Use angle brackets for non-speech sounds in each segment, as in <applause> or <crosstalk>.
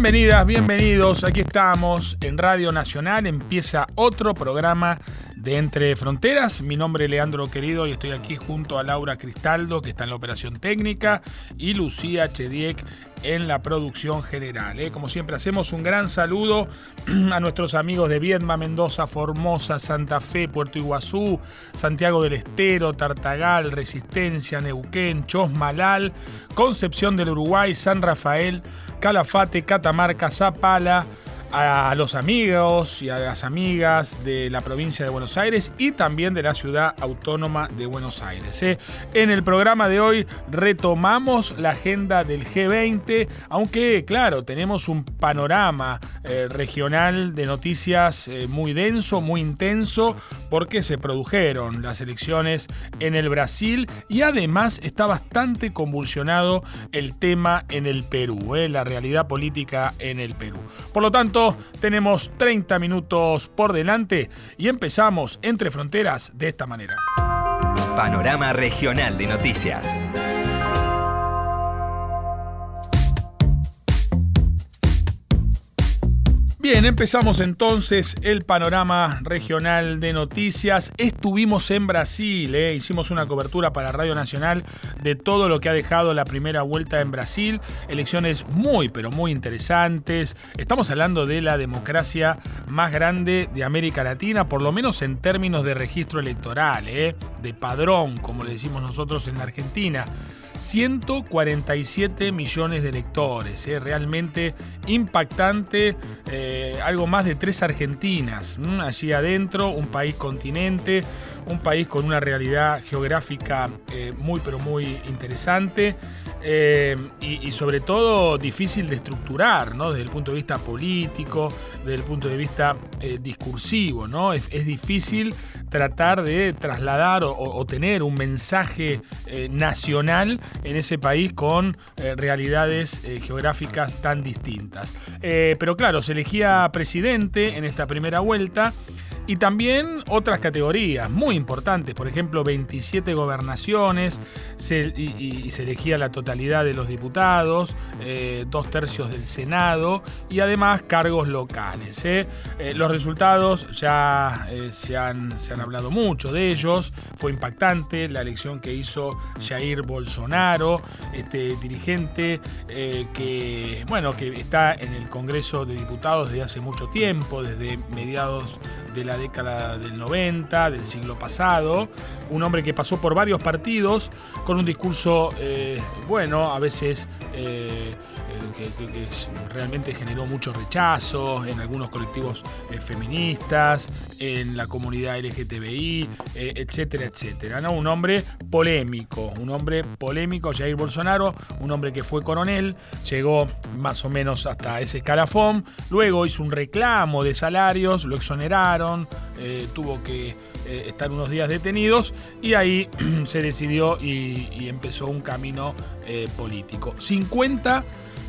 Bienvenidas, bienvenidos. Aquí estamos en Radio Nacional. Empieza otro programa de Entre Fronteras. Mi nombre es Leandro Querido y estoy aquí junto a Laura Cristaldo, que está en la operación técnica, y Lucía Chediek en la producción general. ¿eh? Como siempre, hacemos un gran saludo <clears throat> a nuestros amigos de Viedma, Mendoza, Formosa, Santa Fe, Puerto Iguazú, Santiago del Estero, Tartagal, Resistencia, Neuquén, Chosmalal, Concepción del Uruguay, San Rafael, Calafate, Catamarca, Zapala a los amigos y a las amigas de la provincia de Buenos Aires y también de la ciudad autónoma de Buenos Aires. ¿eh? En el programa de hoy retomamos la agenda del G20, aunque claro, tenemos un panorama eh, regional de noticias eh, muy denso, muy intenso, porque se produjeron las elecciones en el Brasil y además está bastante convulsionado el tema en el Perú, la realidad política en el Perú. Por lo tanto, tenemos 30 minutos por delante y empezamos entre fronteras de esta manera. Panorama Regional de Noticias. Bien, empezamos entonces el panorama regional de noticias. Estuvimos en Brasil, eh, hicimos una cobertura para Radio Nacional de todo lo que ha dejado la primera vuelta en Brasil. Elecciones muy, pero muy interesantes. Estamos hablando de la democracia más grande de América Latina, por lo menos en términos de registro electoral, eh, de padrón, como le decimos nosotros en la Argentina. 147 millones de electores, ¿eh? realmente impactante, eh, algo más de tres Argentinas, allí adentro, un país continente, un país con una realidad geográfica eh, muy pero muy interesante y, sobre todo difícil de estructurar, ¿no? desde el punto de vista político, desde el punto de vista discursivo, ¿no? Es, difícil tratar de trasladar o, tener un mensaje nacional en ese país con eh, realidades eh, geográficas tan distintas. Eh, pero claro, se elegía presidente en esta primera vuelta y también otras categorías muy importantes, por ejemplo, 27 gobernaciones y, se elegía la totalidad de los diputados, dos tercios del Senado y además cargos locales. los resultados ya se, han, se han hablado mucho de ellos, fue impactante la elección que hizo Jair Bolsonaro este dirigente eh, que, bueno, que está en el Congreso de Diputados desde hace mucho tiempo, desde mediados de la década del 90, del siglo pasado, un hombre que pasó por varios partidos con un discurso, eh, bueno, a veces... Eh, que, realmente generó mucho rechazo en algunos colectivos feministas, en la comunidad LGTBI, etcétera, etcétera. ¿no? Un hombre polémico, un hombre polémico Jair Bolsonaro, un hombre que fue coronel, llegó más o menos hasta ese escalafón, luego hizo un reclamo de salarios, lo exoneraron, eh, tuvo que eh, estar unos días detenidos y ahí <clears throat> se decidió y, empezó un camino eh, político. 50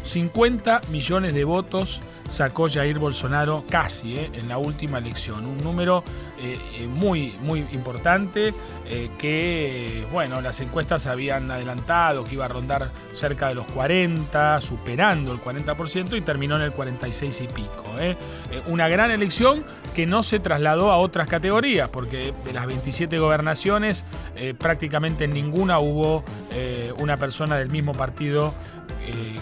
50 millones de votos sacó Jair Bolsonaro casi eh, en la última elección. Un número eh, eh, muy, muy importante que, bueno, las encuestas habían adelantado que iba a rondar cerca de los 40, superando el 40% y terminó en el 46 y pico. Una gran elección que no se trasladó a otras categorías, porque de las 27 gobernaciones prácticamente en ninguna hubo una persona del mismo partido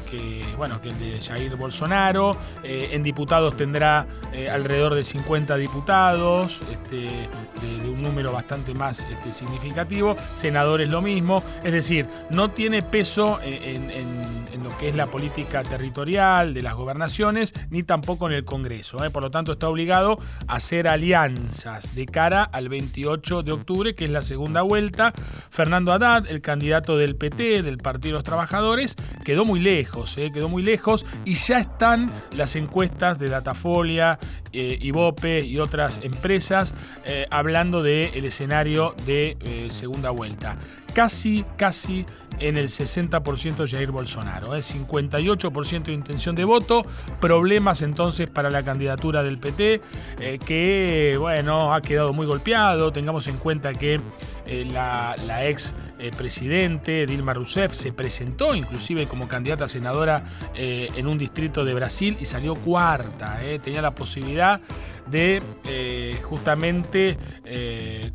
que, bueno, que el de Jair Bolsonaro. Eh, en diputados tendrá eh, alrededor de 50 diputados, este, de, un número bastante más este, significativo. Senadores lo mismo. Es decir, no tiene peso en, lo que es la política territorial de las gobernaciones, ni tampoco en el Congreso. ¿eh? Por lo tanto, está obligado a hacer alianzas de cara al 28 de octubre, que es la segunda vuelta. Fernando Haddad, el candidato del PT, del Partido de los Trabajadores, quedó muy lejos, quedó muy lejos y ya están las encuestas de Datafolia, eh, Ibope y otras empresas eh, hablando del escenario de eh, segunda vuelta. Casi, casi en el 60% Jair Bolsonaro, ¿eh? 58% de intención de voto, problemas entonces para la candidatura del PT, que bueno, ha quedado muy golpeado, tengamos en cuenta que la, la, ex presidente Dilma Rousseff se presentó inclusive como candidata a senadora eh, en un distrito de Brasil y salió cuarta. Eh. Tenía la posibilidad de eh, justamente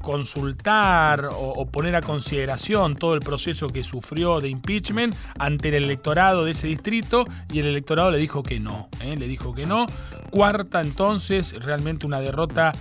consultar o, poner a consideración todo el proceso que sufrió de impeachment ante el electorado de ese distrito y el electorado le dijo que no. Le dijo que no. Cuarta entonces, realmente una derrota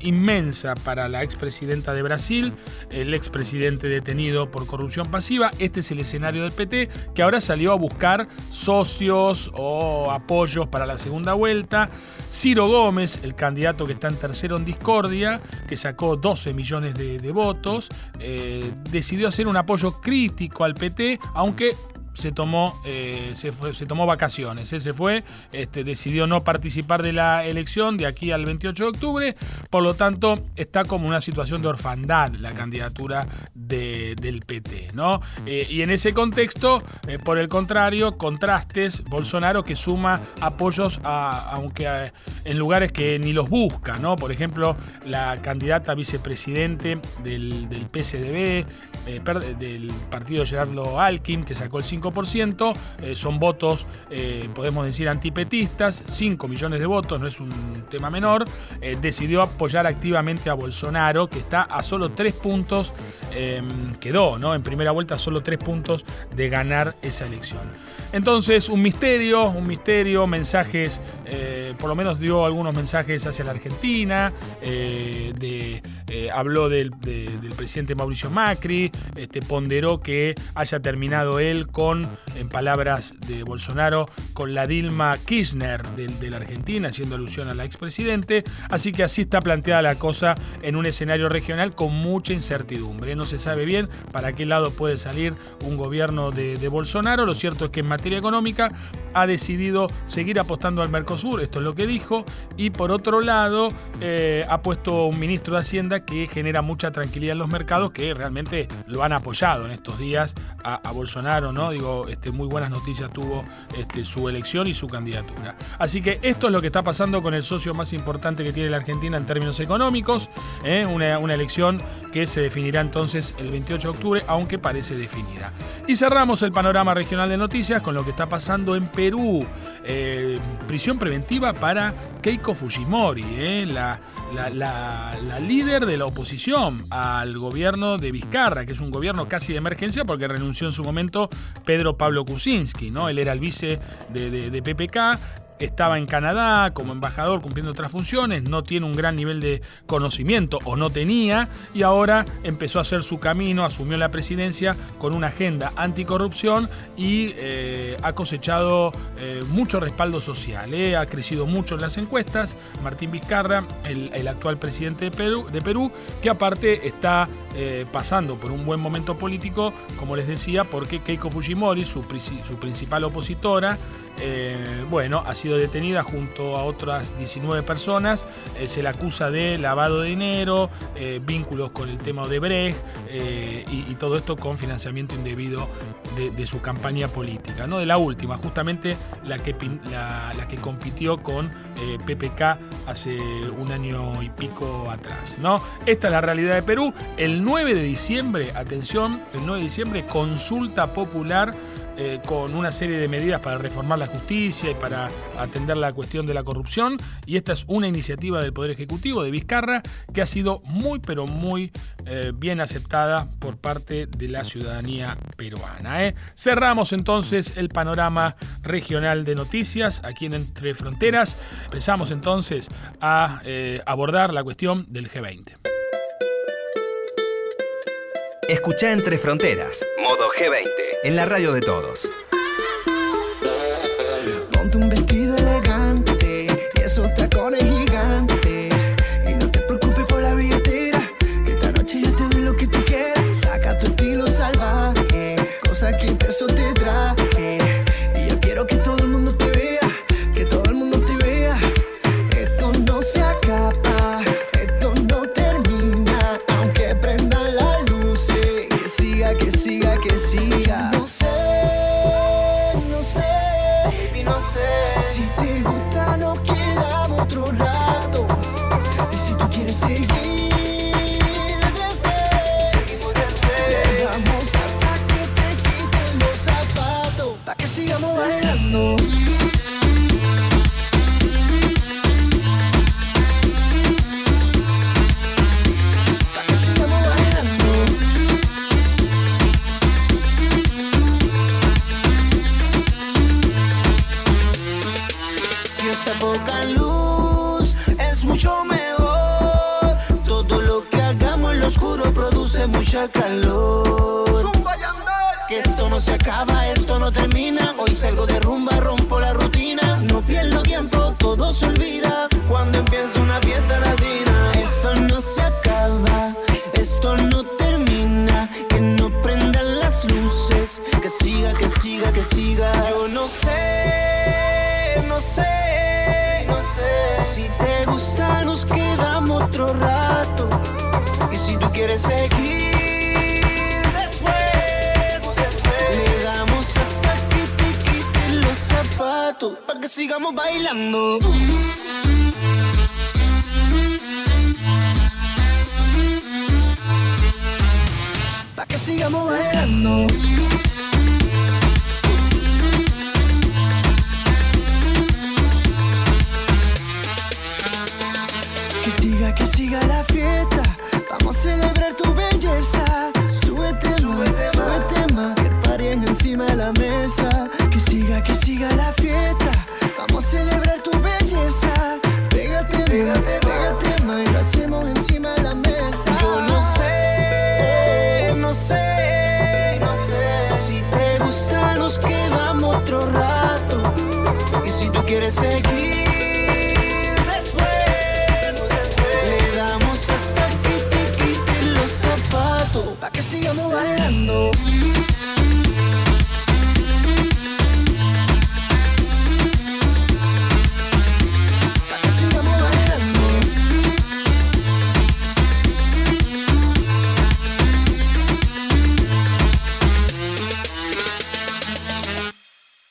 inmensa para la expresidenta de Brasil, el expresidente detenido por corrupción pasiva. Este es el escenario del PT, que ahora salió a buscar socios o apoyos para la segunda vuelta. Ciro Gómez, el candidato que está en tercero en discordia, que sacó 12 millones de, votos, eh, decidió hacer un apoyo crítico al PT, aunque se tomó, eh, se, fue, se tomó vacaciones. Se fue, este, decidió no participar de la elección de aquí al 28 de octubre. Por lo tanto, está como una situación de orfandad la candidatura del PT. ¿no? Eh, y en ese contexto, eh, por el contrario, contrastes, Bolsonaro que suma apoyos a, aunque en lugares que ni los busca. ¿no? Por ejemplo, la candidata vicepresidente del, del PSDB, del partido Gerardo Alkin, que sacó el 5 5%, eh, son votos, eh, podemos decir, antipetistas, 5 millones de votos, no es un tema menor, eh, decidió apoyar activamente a Bolsonaro, que está a solo 3 puntos, em, quedó ¿no? en primera vuelta solo 3 puntos de ganar esa elección. Entonces, un misterio, un misterio, mensajes, por lo menos dio algunos mensajes hacia la Argentina, de, habló del, del, presidente Mauricio Macri, este, ponderó que haya terminado él con en palabras de Bolsonaro, con la Dilma Kirchner de, la Argentina, haciendo alusión a la expresidente. Así que así está planteada la cosa en un escenario regional con mucha incertidumbre. No se sabe bien para qué lado puede salir un gobierno de, Bolsonaro. Lo cierto es que en materia económica ha decidido seguir apostando al Mercosur, esto es lo que dijo, y por otro lado eh, ha puesto un ministro de Hacienda que genera mucha tranquilidad en los mercados que realmente lo han apoyado en estos días a, Bolsonaro, ¿no? Digo, este, muy buenas noticias tuvo este, su elección y su candidatura. Así que esto es lo que está pasando con el socio más importante que tiene la Argentina en términos económicos, ¿eh? una, elección que se definirá entonces el 28 de octubre, aunque parece definida. Y cerramos el panorama regional de noticias con lo que está pasando en Perú. Eh, prisión preventiva para Keiko Fujimori, ¿eh? la líder de la oposición al gobierno de Vizcarra, que es un gobierno casi de emergencia porque renunció en su momento Pedro Pablo Kuczynski, ¿no? Él era el vice de, de PPK, estaba en Canadá como embajador cumpliendo otras funciones, no tiene un gran nivel de conocimiento o no tenía y ahora empezó a hacer su camino, asumió la presidencia con una agenda anticorrupción y eh, ha cosechado eh, mucho respaldo social, eh. ha crecido mucho en las encuestas. Martín Vizcarra, el, actual presidente de Perú, de Perú, que aparte está pasando por un buen momento político, como les decía, porque Keiko Fujimori, su, su principal opositora, bueno, ha sido detenida junto a otras 19 personas. Eh, se le acusa de lavado de dinero, eh, vínculos con el tema de Brecht eh, y, todo esto con financiamiento indebido de, su campaña política. ¿no? De la última, justamente la que, la, que compitió con PPK hace un año y pico atrás. ¿no? Esta es la realidad de Perú. El 9 de diciembre, atención, el 9 de diciembre, consulta popular eh, con una serie de medidas para reformar la justicia y para atender la cuestión de la corrupción. Y esta es una iniciativa del Poder Ejecutivo de Vizcarra que ha sido muy, pero muy eh, bien aceptada por parte de la ciudadanía peruana. ¿eh? Cerramos entonces el panorama regional de noticias aquí en Entre Fronteras. Empezamos entonces a abordar la cuestión del G20. Escucha Entre Fronteras, modo G20 en la radio de todos. Ponte un vestido elegante y esos tacones I'm the. Otro rato. Y si tú quieres seguir después, le damos hasta que te quiten los zapatos. Pa' que sigamos bailando. Pa' que sigamos bailando. Que siga, la fiesta. Vamos a celebrar tu belleza. Súbete más, súbete más. Que paren encima de la mesa. Que siga, que siga la fiesta. Vamos a celebrar tu belleza. Pégate más, pégate más. Y lo encima de la mesa. Yo no sé, no sé. Si te gusta, nos quedamos otro rato. Y si tú quieres seguir sigamos bailando.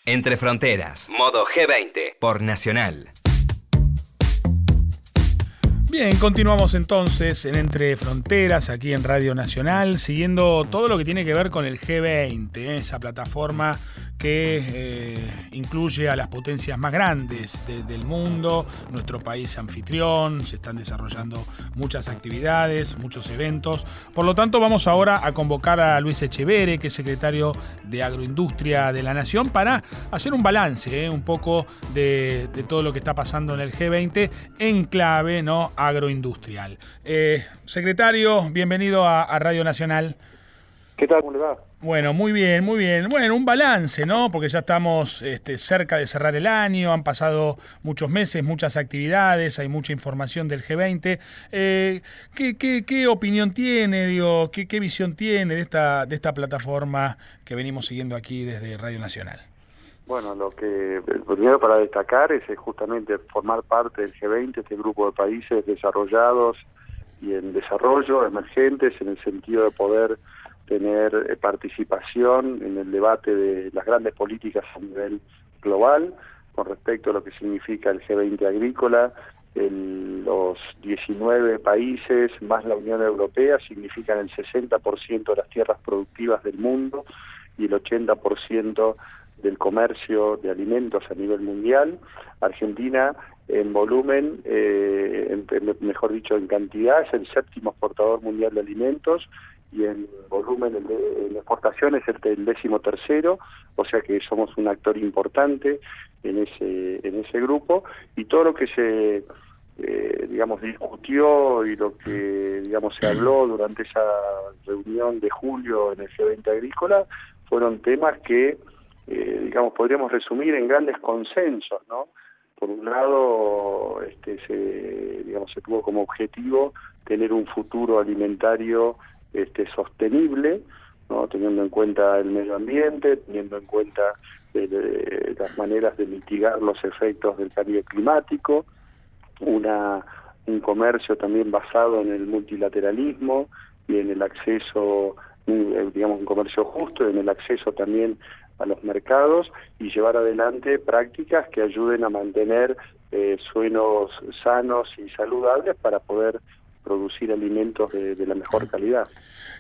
Entre Fronteras, modo G20, por Nacional. Bien, continuamos entonces en Entre Fronteras, aquí en Radio Nacional, siguiendo todo lo que tiene que ver con el G20, ¿eh? esa plataforma que eh, incluye a las potencias más grandes de- del mundo, nuestro país anfitrión, se están desarrollando muchas actividades, muchos eventos. Por lo tanto, vamos ahora a convocar a Luis Echevere, que es secretario de Agroindustria de la Nación, para hacer un balance, ¿eh? un poco de, todo lo que está pasando en el G20 en clave ¿no? agroindustrial. Eh, secretario, bienvenido a Radio Nacional. ¿Qué tal? ¿Cómo le va? Bueno, muy bien, muy bien. Bueno, un balance, ¿no? Porque ya estamos este, cerca de cerrar el año, han pasado muchos meses, muchas actividades, hay mucha información del G20. Eh, ¿qué, qué, qué opinión tiene, digo, qué, qué visión tiene de esta, de esta plataforma que venimos siguiendo aquí desde Radio Nacional? Bueno, lo que el primero para destacar es eh, justamente formar parte del G20, este grupo de países desarrollados y en desarrollo, emergentes, en el sentido de poder tener eh, participación en el debate de las grandes políticas a nivel global con respecto a lo que significa el G20 agrícola. El- los 19 países más la Unión Europea significan el 60% de las tierras productivas del mundo y el 80% del comercio de alimentos a nivel mundial. Argentina en volumen, eh, mejor dicho, en cantidad, es el séptimo exportador mundial de alimentos y en volumen, de- en exportación es el, el décimo tercero, o sea que somos un actor importante en ese, en ese grupo. Y todo lo que se eh, digamos discutió y lo que digamos se habló durante esa reunión de julio en el G20 agrícola fueron temas que eh, digamos podríamos resumir en grandes consensos no por un lado este se digamos se tuvo como objetivo tener un futuro alimentario este sostenible no teniendo en cuenta el medio ambiente teniendo en cuenta eh, de- las maneras de mitigar los efectos del cambio climático una un comercio también basado en el multilateralismo y en el acceso eh, digamos un comercio justo en el acceso también a los mercados y llevar adelante prácticas que ayuden a mantener eh, suelos sanos y saludables para poder producir alimentos de, de la mejor calidad.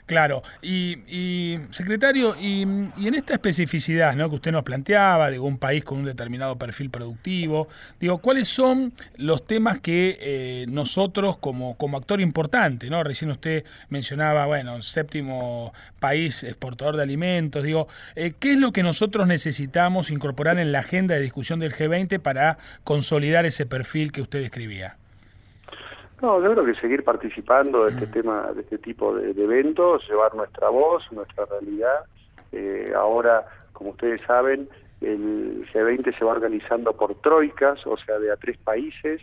Claro, y, y, secretario, y, y, en esta especificidad ¿no? que usted nos planteaba de un país con un determinado perfil productivo, digo, ¿cuáles son los temas que eh, nosotros como, como actor importante, ¿no? Recién usted mencionaba, bueno, séptimo país exportador de alimentos, digo, eh, ¿qué es lo que nosotros necesitamos incorporar en la agenda de discusión del G20 para consolidar ese perfil que usted describía? No, yo creo que seguir participando de este tema, de este tipo de, eventos, llevar nuestra voz, nuestra realidad. Eh, ahora, como ustedes saben, el G20 se va organizando por troicas, o sea, de a tres países.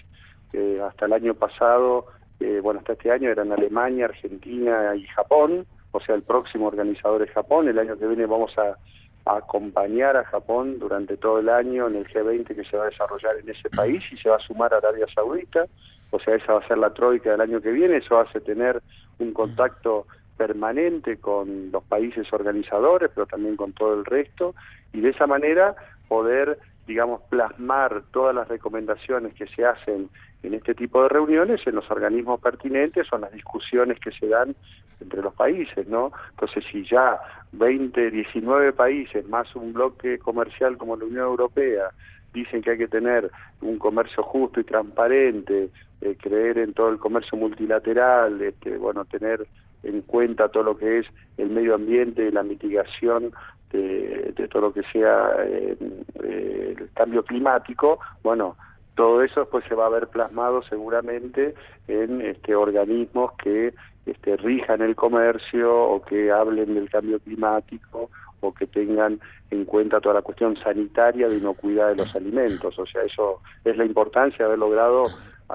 Eh, hasta el año pasado, eh, bueno, hasta este año eran Alemania, Argentina y Japón. O sea, el próximo organizador es Japón. El año que viene vamos a, a acompañar a Japón durante todo el año en el G20 que se va a desarrollar en ese país y se va a sumar a Arabia Saudita. O sea, esa va a ser la troika del año que viene, eso hace tener un contacto permanente con los países organizadores, pero también con todo el resto, y de esa manera poder, digamos, plasmar todas las recomendaciones que se hacen en este tipo de reuniones en los organismos pertinentes o en las discusiones que se dan entre los países, ¿no? Entonces, si ya 20, 19 países más un bloque comercial como la Unión Europea dicen que hay que tener un comercio justo y transparente, eh, creer en todo el comercio multilateral, este, bueno, tener en cuenta todo lo que es el medio ambiente la mitigación de, todo lo que sea eh, eh, el cambio climático, bueno, todo eso pues se va a ver plasmado seguramente en este organismos que este, rijan el comercio o que hablen del cambio climático o que tengan en cuenta toda la cuestión sanitaria de inocuidad de los alimentos. O sea, eso es la importancia de haber logrado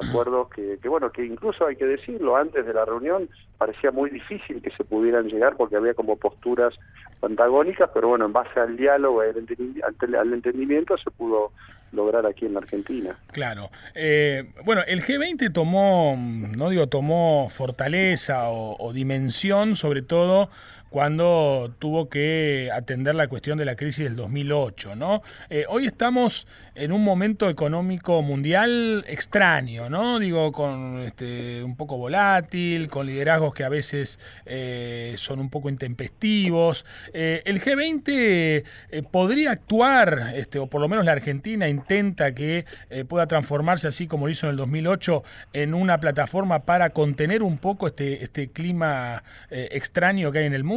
acuerdos que, que, bueno, que incluso hay que decirlo, antes de la reunión parecía muy difícil que se pudieran llegar porque había como posturas antagónicas, pero bueno, en base al diálogo, al entendimiento, se pudo lograr aquí en la Argentina. Claro. Eh, bueno, el G20 tomó, no digo tomó fortaleza o, dimensión, sobre todo cuando tuvo que atender la cuestión de la crisis del 2008, ¿no? Eh, hoy estamos en un momento económico mundial extraño, ¿no? Digo, con este, un poco volátil, con liderazgos que a veces eh, son un poco intempestivos. el G20 podría actuar, este, o por lo menos la Argentina, intenta que eh, pueda transformarse así como lo hizo en el 2008 en una plataforma para contener un poco este, este clima eh, extraño que hay en el mundo?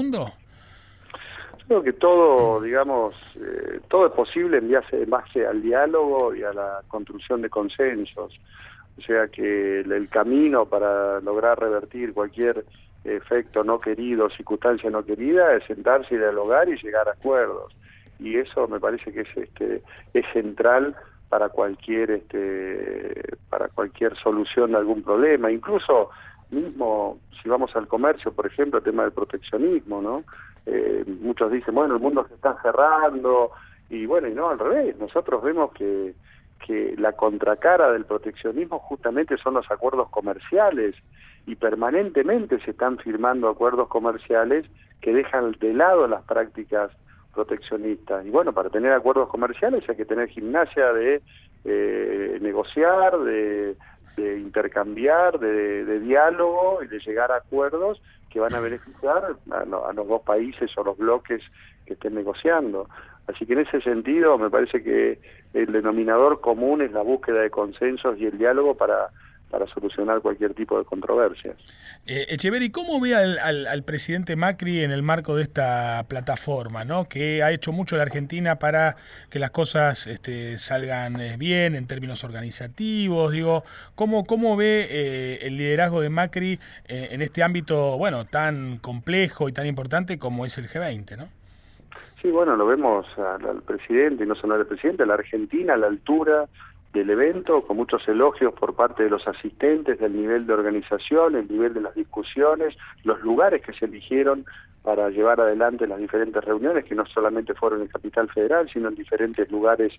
Creo que todo, digamos, eh, todo es posible en base, al diálogo y a la construcción de consensos. O sea que el, camino para lograr revertir cualquier efecto no querido, circunstancia no querida, es sentarse y dialogar y llegar a acuerdos. Y eso me parece que es este es central para cualquier este para cualquier solución de algún problema. Incluso mismo si vamos al comercio por ejemplo el tema del proteccionismo no eh, muchos dicen bueno el mundo se está cerrando y bueno y no al revés nosotros vemos que que la contracara del proteccionismo justamente son los acuerdos comerciales y permanentemente se están firmando acuerdos comerciales que dejan de lado las prácticas proteccionistas. Y bueno, para tener acuerdos comerciales hay que tener gimnasia de eh, negociar, de, intercambiar, de, diálogo y de llegar a acuerdos que van a beneficiar a, los dos países o los bloques que estén negociando. Así que en ese sentido me parece que el denominador común es la búsqueda de consensos y el diálogo para para solucionar cualquier tipo de controversia. Eh, Echeverry, ¿cómo ve al, presidente Macri en el marco de esta plataforma, ¿no? que ha hecho mucho la Argentina para que las cosas este, salgan eh, bien en términos organizativos? Digo, ¿cómo, cómo ve eh, el liderazgo de Macri eh, en este ámbito bueno tan complejo y tan importante como es el G20? ¿no? Sí, bueno, lo vemos al, al presidente, y no solo al presidente, a la Argentina a la altura del evento, con muchos elogios por parte de los asistentes, del nivel de organización, el nivel de las discusiones, los lugares que se eligieron para llevar adelante las diferentes reuniones, que no solamente fueron en Capital Federal, sino en diferentes lugares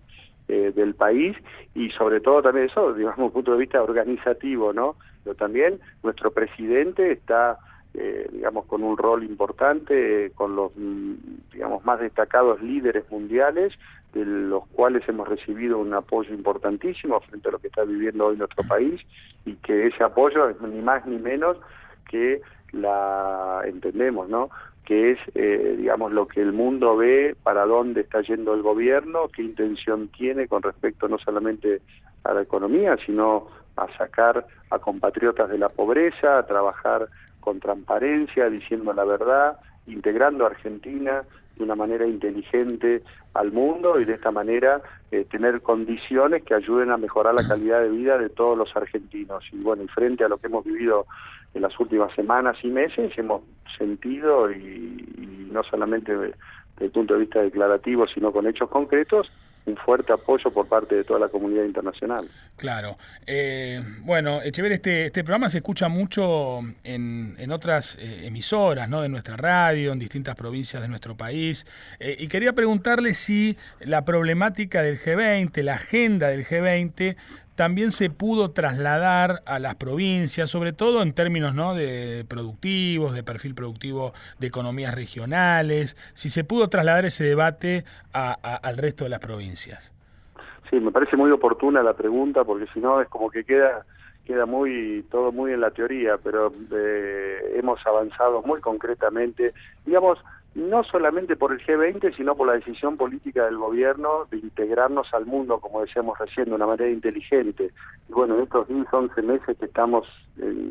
eh, del país, y sobre todo también eso, digamos, un punto de vista organizativo, ¿no? Pero también nuestro presidente está eh, digamos, con un rol importante, eh, con los, mm, digamos, más destacados líderes mundiales, de los cuales hemos recibido un apoyo importantísimo frente a lo que está viviendo hoy nuestro país, y que ese apoyo es ni más ni menos que la, entendemos, ¿no?, que es, eh, digamos, lo que el mundo ve, para dónde está yendo el gobierno, qué intención tiene con respecto no solamente a la economía, sino a sacar a compatriotas de la pobreza, a trabajar con transparencia, diciendo la verdad, integrando a Argentina de una manera inteligente al mundo y de esta manera eh, tener condiciones que ayuden a mejorar la calidad de vida de todos los argentinos. Y bueno, y frente a lo que hemos vivido en las últimas semanas y meses, hemos sentido, y, no solamente desde el punto de vista declarativo, sino con hechos concretos, un fuerte apoyo por parte de toda la comunidad internacional. Claro. Eh, bueno, Echever, este, este programa se escucha mucho en, en otras eh, emisoras ¿no? de nuestra radio, en distintas provincias de nuestro país. Eh, y quería preguntarle si la problemática del G20, la agenda del G20, también se pudo trasladar a las provincias, sobre todo en términos ¿no? de productivos, de perfil productivo de economías regionales, si se pudo trasladar ese debate al resto de las provincias. Sí, me parece muy oportuna la pregunta porque si no es como que queda queda muy todo muy en la teoría, pero eh, hemos avanzado muy concretamente, digamos, no solamente por el G20, sino por la decisión política del gobierno de integrarnos al mundo, como decíamos recién, de una manera inteligente. Y bueno, en estos 10, 11 meses que estamos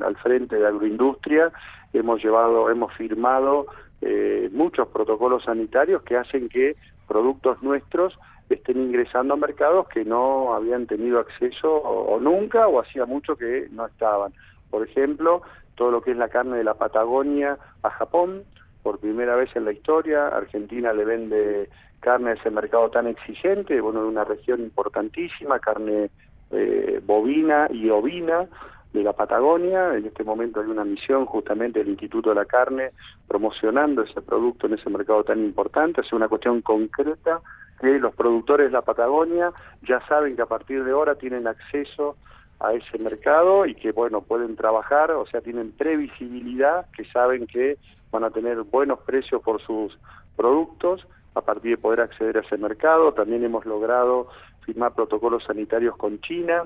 al frente de agroindustria, hemos llevado, hemos firmado eh, muchos protocolos sanitarios que hacen que productos nuestros estén ingresando a mercados que no habían tenido acceso o nunca o hacía mucho que no estaban. Por ejemplo, todo lo que es la carne de la Patagonia a Japón, por primera vez en la historia, Argentina le vende carne a ese mercado tan exigente, bueno, de una región importantísima, carne eh, bovina y ovina de la Patagonia. En este momento hay una misión justamente del Instituto de la Carne promocionando ese producto en ese mercado tan importante. Es una cuestión concreta que los productores de la Patagonia ya saben que a partir de ahora tienen acceso a ese mercado y que bueno pueden trabajar, o sea, tienen previsibilidad, que saben que van a tener buenos precios por sus productos a partir de poder acceder a ese mercado. También hemos logrado firmar protocolos sanitarios con China,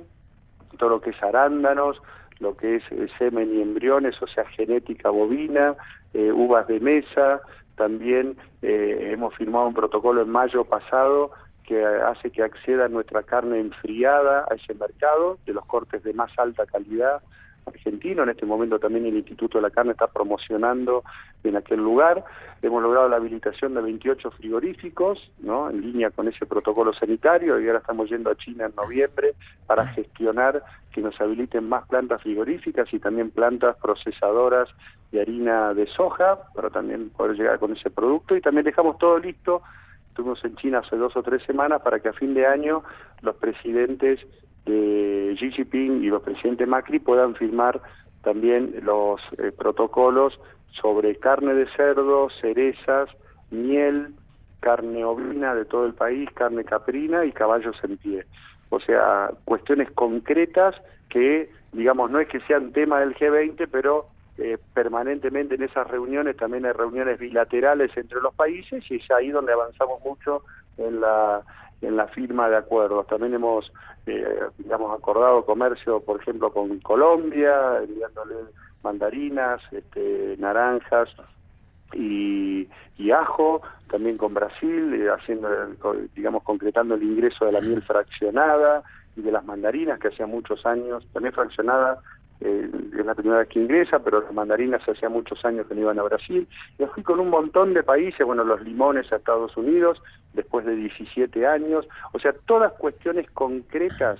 todo lo que es arándanos, lo que es eh, semen y embriones, o sea, genética bovina, eh, uvas de mesa. También eh, hemos firmado un protocolo en mayo pasado que hace que acceda nuestra carne enfriada a ese mercado de los cortes de más alta calidad argentino. En este momento también el Instituto de la Carne está promocionando en aquel lugar. Hemos logrado la habilitación de 28 frigoríficos, ¿no? En línea con ese protocolo sanitario y ahora estamos yendo a China en noviembre para gestionar que nos habiliten más plantas frigoríficas y también plantas procesadoras de harina de soja para también poder llegar con ese producto y también dejamos todo listo Estuvimos en China hace dos o tres semanas para que a fin de año los presidentes de Xi Jinping y los presidentes Macri puedan firmar también los eh, protocolos sobre carne de cerdo, cerezas, miel, carne ovina de todo el país, carne caprina y caballos en pie. O sea, cuestiones concretas que, digamos, no es que sean tema del G20, pero eh, permanentemente en esas reuniones, también hay reuniones bilaterales entre los países y es ahí donde avanzamos mucho en la en la firma de acuerdos. También hemos, eh, digamos, acordado comercio, por ejemplo, con Colombia, enviándole mandarinas, este, naranjas y, y, ajo, también con Brasil, eh, haciendo, digamos, concretando el ingreso de la miel fraccionada y de las mandarinas, que hacía muchos años, también fraccionada eh, es la primera vez que ingresa, pero las mandarinas hacía muchos años que no iban a Brasil. Y fui con un montón de países, bueno, los limones a Estados Unidos, después de 17 años, o sea, todas cuestiones concretas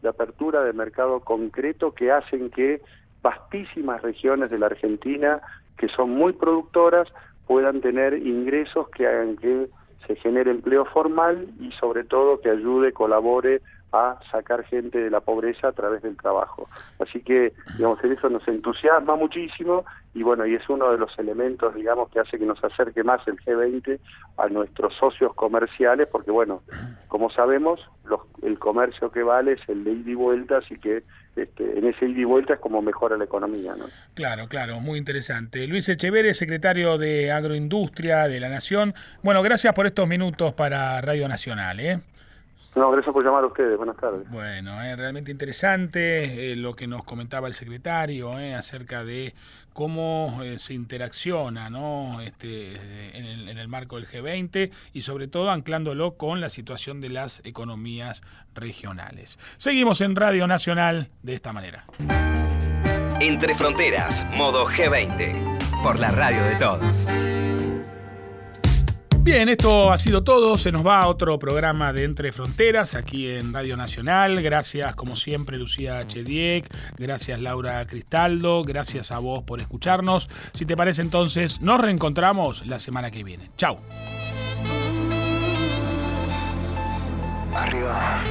de apertura de mercado concreto que hacen que vastísimas regiones de la Argentina, que son muy productoras, puedan tener ingresos que hagan que se genere empleo formal y sobre todo que ayude, colabore a sacar gente de la pobreza a través del trabajo. Así que, digamos, eso nos entusiasma muchísimo y bueno, y es uno de los elementos, digamos, que hace que nos acerque más el G20 a nuestros socios comerciales, porque bueno, como sabemos, los, el comercio que vale es el de ida y vuelta, así que este, en ese ida y vuelta es como mejora la economía. ¿no? Claro, claro, muy interesante. Luis Echeverre, secretario de Agroindustria de la Nación. Bueno, gracias por estos minutos para Radio Nacional. ¿eh? No, gracias por llamar a ustedes. Buenas tardes. Bueno, es realmente interesante eh, lo que nos comentaba el secretario eh, acerca de cómo eh, se interacciona ¿no? este, en, el, en el marco del G20 y sobre todo anclándolo con la situación de las economías regionales. Seguimos en Radio Nacional de esta manera. Entre Fronteras, modo G20, por la radio de todos. Bien, esto ha sido todo. Se nos va a otro programa de Entre Fronteras aquí en Radio Nacional. Gracias, como siempre, Lucía Chediek. Gracias, Laura Cristaldo. Gracias a vos por escucharnos. Si te parece, entonces, nos reencontramos la semana que viene. Chau. Arriba.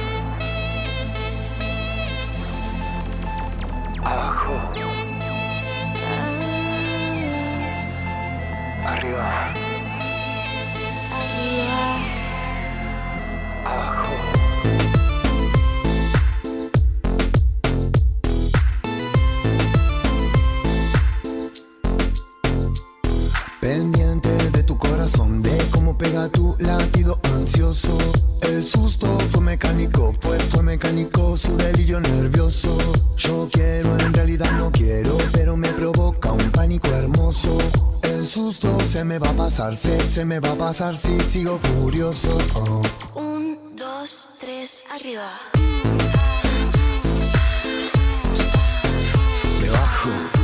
Abajo. Arriba. Nervioso. Yo quiero, en realidad no quiero, pero me provoca un pánico hermoso el susto se me va a pasar, se, me va a pasar si sigo curioso. Oh. Un, dos, tres, arriba. Me.